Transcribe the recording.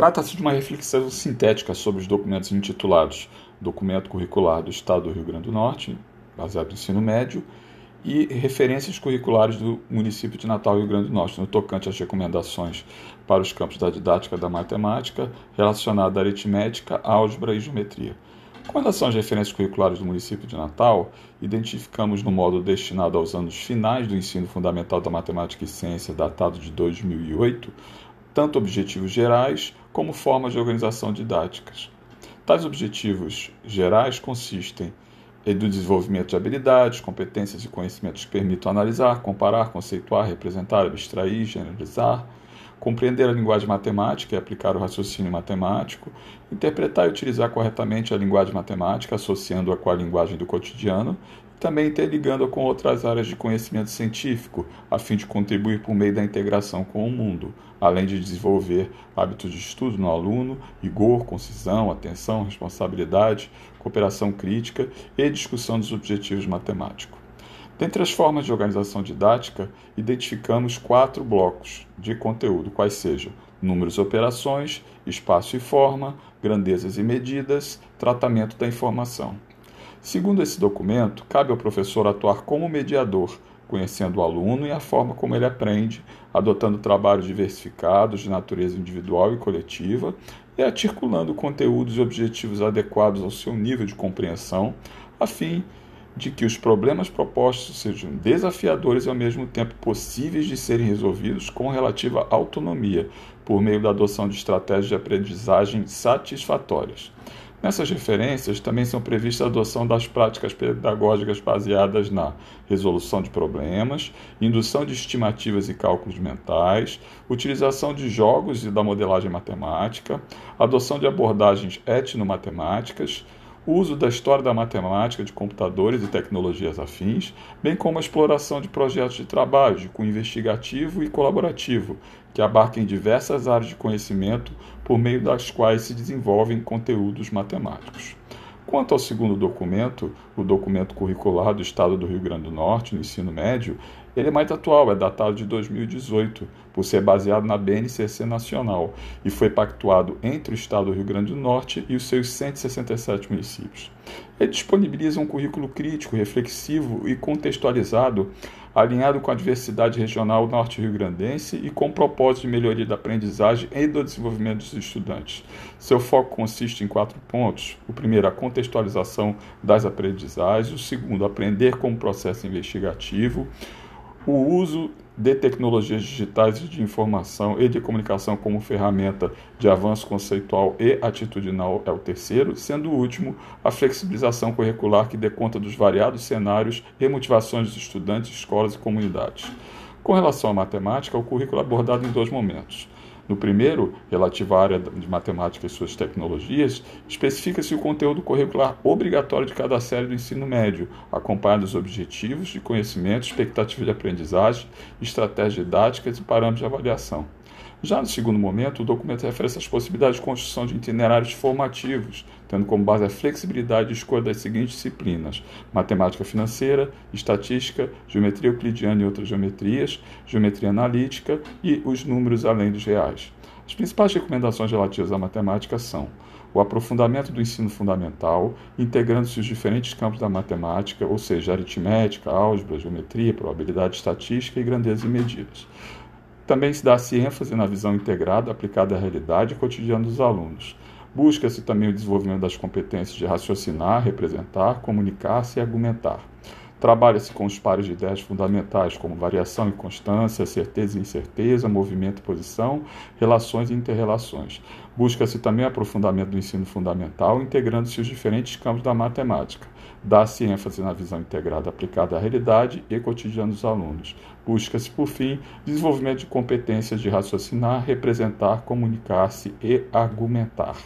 Trata-se de uma reflexão sintética sobre os documentos intitulados Documento Curricular do Estado do Rio Grande do Norte, baseado no ensino médio, e referências curriculares do município de Natal, Rio Grande do Norte, no tocante às recomendações para os campos da didática da matemática relacionada à aritmética, álgebra e geometria. Com relação às referências curriculares do município de Natal, identificamos no modo destinado aos anos finais do ensino fundamental da matemática e ciência, datado de 2008, tanto objetivos gerais como formas de organização didáticas. Tais objetivos gerais consistem em do desenvolvimento de habilidades, competências e conhecimentos que permitam analisar, comparar, conceituar, representar, abstrair, generalizar, compreender a linguagem matemática e aplicar o raciocínio matemático, interpretar e utilizar corretamente a linguagem matemática, associando-a com a linguagem do cotidiano, e também interligando-a com outras áreas de conhecimento científico, a fim de contribuir por meio da integração com o mundo, além de desenvolver hábitos de estudo no aluno, rigor, concisão, atenção, responsabilidade, cooperação crítica e discussão dos objetivos matemáticos. Dentre as formas de organização didática, identificamos quatro blocos de conteúdo, quais sejam números e operações, espaço e forma, grandezas e medidas, tratamento da informação. Segundo esse documento, cabe ao professor atuar como mediador, conhecendo o aluno e a forma como ele aprende, adotando trabalhos diversificados de natureza individual e coletiva e articulando conteúdos e objetivos adequados ao seu nível de compreensão, a fim de que os problemas propostos sejam desafiadores e ao mesmo tempo possíveis de serem resolvidos com relativa autonomia, por meio da adoção de estratégias de aprendizagem satisfatórias. Nessas referências também são previstas a adoção das práticas pedagógicas baseadas na resolução de problemas, indução de estimativas e cálculos mentais, utilização de jogos e da modelagem matemática, adoção de abordagens etnomatemáticas, o uso da história da matemática, de computadores e tecnologias afins, bem como a exploração de projetos de trabalho de investigativo e colaborativo, que abarquem diversas áreas de conhecimento por meio das quais se desenvolvem conteúdos matemáticos. Quanto ao segundo documento, o documento curricular do Estado do Rio Grande do Norte, no ensino médio, ele é mais atual, é datado de 2018, por ser baseado na BNCC Nacional e foi pactuado entre o Estado do Rio Grande do Norte e os seus 167 municípios. Ele disponibiliza um currículo crítico, reflexivo e contextualizado, alinhado com a diversidade regional norte-rio-grandense e com o propósito de melhoria da aprendizagem e do desenvolvimento dos estudantes. Seu foco consiste em quatro pontos: o primeiro, a contextualização das aprendizagens, o segundo, aprender como processo investigativo o uso de tecnologias digitais de informação e de comunicação como ferramenta de avanço conceitual e atitudinal é o terceiro, sendo o último a flexibilização curricular que dê conta dos variados cenários e motivações dos estudantes, escolas e comunidades. Com relação à matemática, o currículo é abordado em dois momentos. No primeiro, relativo à área de matemática e suas tecnologias, especifica-se o conteúdo curricular obrigatório de cada série do ensino médio, acompanhado dos objetivos de conhecimento, expectativa de aprendizagem, estratégias didáticas e parâmetros de avaliação. Já no segundo momento, o documento refere-se às possibilidades de construção de itinerários formativos, tendo como base a flexibilidade de escolha das seguintes disciplinas: matemática financeira, estatística, geometria euclidiana e outras geometrias, geometria analítica e os números além dos reais. As principais recomendações relativas à matemática são o aprofundamento do ensino fundamental, integrando-se os diferentes campos da matemática, ou seja, aritmética, álgebra, geometria, probabilidade estatística e grandeza e medidas. Também se dá-se ênfase na visão integrada aplicada à realidade cotidiana dos alunos. Busca-se também o desenvolvimento das competências de raciocinar, representar, comunicar-se e argumentar. Trabalha-se com os pares de ideias fundamentais, como variação e constância, certeza e incerteza, movimento e posição, relações e interrelações. Busca-se também aprofundamento do ensino fundamental, integrando-se os diferentes campos da matemática. Dá-se ênfase na visão integrada aplicada à realidade e cotidiano dos alunos. Busca-se, por fim, desenvolvimento de competências de raciocinar, representar, comunicar-se e argumentar.